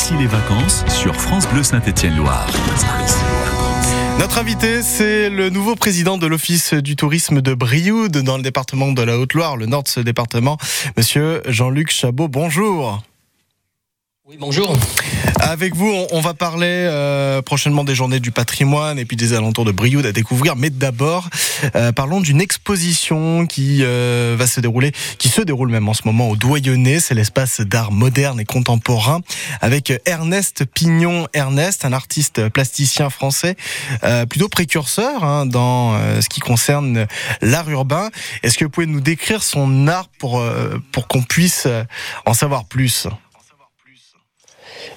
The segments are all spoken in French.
ici les vacances sur France Bleu Saint-Étienne-Loire. Notre invité, c'est le nouveau président de l'Office du tourisme de Brioude dans le département de la Haute-Loire, le nord de ce département, monsieur Jean-Luc Chabot. Bonjour. Oui, bonjour. Avec vous, on, va parler euh, prochainement des journées du patrimoine et puis des alentours de Brioude à découvrir. Mais d'abord, euh, parlons d'une exposition qui euh, va se dérouler, qui se déroule même en ce moment au Doyenné. C'est l'espace d'art moderne et contemporain avec Ernest Pignon. Ernest, un artiste plasticien français, plutôt précurseur hein, dans ce qui concerne l'art urbain. Est-ce que vous pouvez nous décrire son art pour, pour qu'on puisse en savoir plus?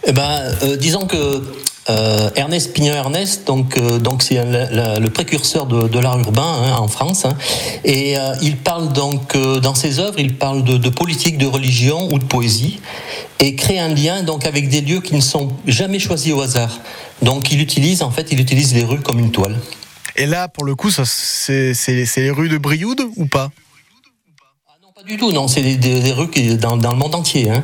Eh ben, euh, disons que euh, Ernest Pignon Ernest, donc euh, donc c'est le précurseur de, l'art urbain hein, en France, hein. et il parle donc dans ses œuvres, il parle de, politique, de religion ou de poésie, et crée un lien donc avec des lieux qui ne sont jamais choisis au hasard. Donc il utilise en fait, il utilise les rues comme une toile. Et là, pour le coup, c'est les rues de Brioude ou pas? Du tout, non, c'est des, rues dans, le monde entier. Hein.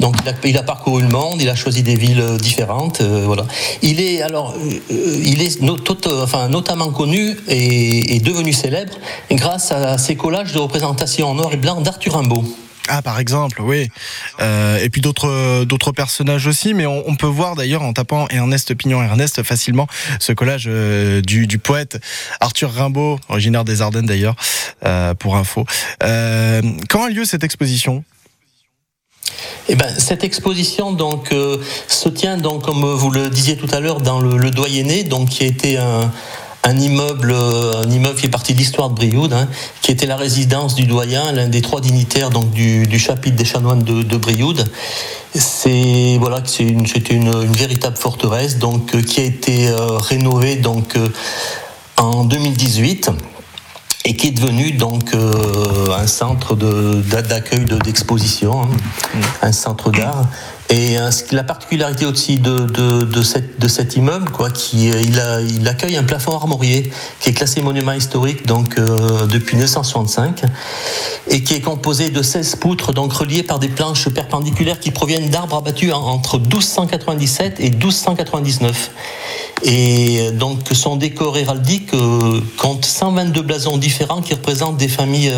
Donc il a, parcouru le monde, il a choisi des villes euh, différentes, euh, voilà. Il est alors, euh, il est enfin, notamment connu et, et, devenu célèbre grâce à ses collages de représentation en noir et blanc d'Arthur Rimbaud. Ah, par exemple, oui. Euh, et puis d'autres d'autres personnages aussi, mais on, peut voir d'ailleurs en tapant Ernest Pignon Ernest facilement ce collage euh, du, poète Arthur Rimbaud, originaire des Ardennes d'ailleurs, euh, pour info. quand a lieu cette exposition? Eh ben, cette exposition donc se tient donc comme vous le disiez tout à l'heure dans le, le Doyenné, donc qui a été un un immeuble, euh, un immeuble qui est parti de l'histoire de Brioude, hein, qui était la résidence du doyen, l'un des trois dignitaires donc du, chapitre des chanoines de, de Brioude. C'est voilà, c'est une, une, une, véritable forteresse donc euh, qui a été euh, rénovée donc en 2018 et qui est devenu donc un centre d'accueil d'exposition, hein, mmh. un centre d'art. Et euh, la particularité aussi de, cet immeuble, quoi, qui euh, il, accueille un plafond armorié qui est classé monument historique donc euh, depuis 1965 et qui est composé de 16 poutres donc reliées par des planches perpendiculaires qui proviennent d'arbres abattus entre 1297 et 1299. Et donc son décor héraldique compte 122 blasons différents qui représentent des familles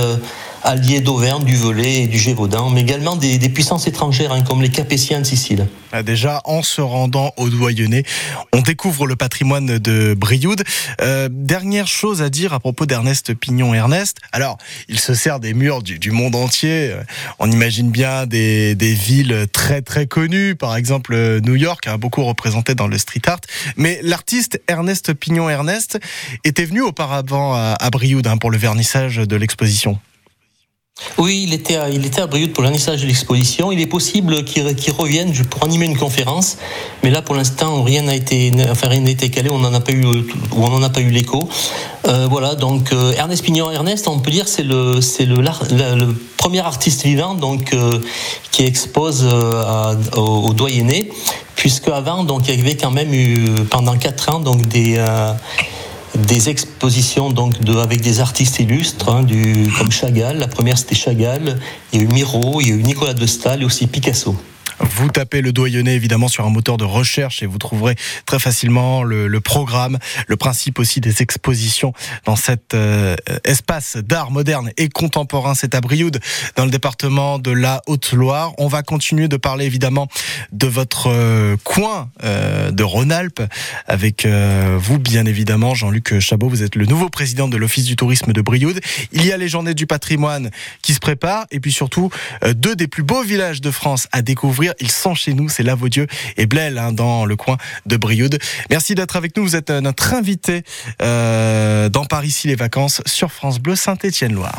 alliés d'Auvergne, du Velay et du Gévaudan, mais également des, puissances étrangères hein, comme les Capétiens de Sicile. Ah, déjà, en se rendant au Doyenné, on découvre le patrimoine de Brioude. Euh, dernière chose à dire à propos d'Ernest Pignon Ernest. Alors, il se sert des murs du, monde entier. On imagine bien des, villes très très connues, par exemple New York, hein, beaucoup représenté dans le street art. Mais l'artiste Ernest Pignon Ernest était venu auparavant à, Brioude hein, pour le vernissage de l'exposition. Oui, il était à, il était à Brioude pour l'annissage de l'exposition. Il est possible qu'il revienne pour animer une conférence, mais là pour l'instant rien n'a été, enfin rien n'a été calé. On n'en a pas eu, ou on n'en a pas eu l'écho. Euh, voilà, donc euh, Ernest Pignon Ernest, on peut dire c'est le c'est le, premier artiste vivant donc euh, qui expose au, au, Doyenné, puisque avant donc il y avait quand même eu pendant quatre ans donc des des expositions donc avec des artistes illustres, hein, comme Chagall. La première c'était Chagall, il y a eu Miro, il y a eu Nicolas de Stahl et aussi Picasso. Vous tapez le doyenné évidemment sur un moteur de recherche et vous trouverez très facilement le, programme, le principe aussi des expositions dans cet euh, espace d'art moderne et contemporain. C'est à Brioude, dans le département de la Haute-Loire. On va continuer de parler évidemment de votre euh, coin euh, de Rhône-Alpes avec vous, bien évidemment, Jean-Luc Chabot. Vous êtes le nouveau président de l'Office du tourisme de Brioude. Il y a les journées du patrimoine qui se préparent et puis surtout deux des plus beaux villages de France à ils sont chez nous, c'est Lavaudieu et Blel hein, dans le coin de Brioude. Merci d'être avec nous. Vous êtes notre invité euh, dans Paris ici les vacances sur France Bleu Saint-Étienne-Loire.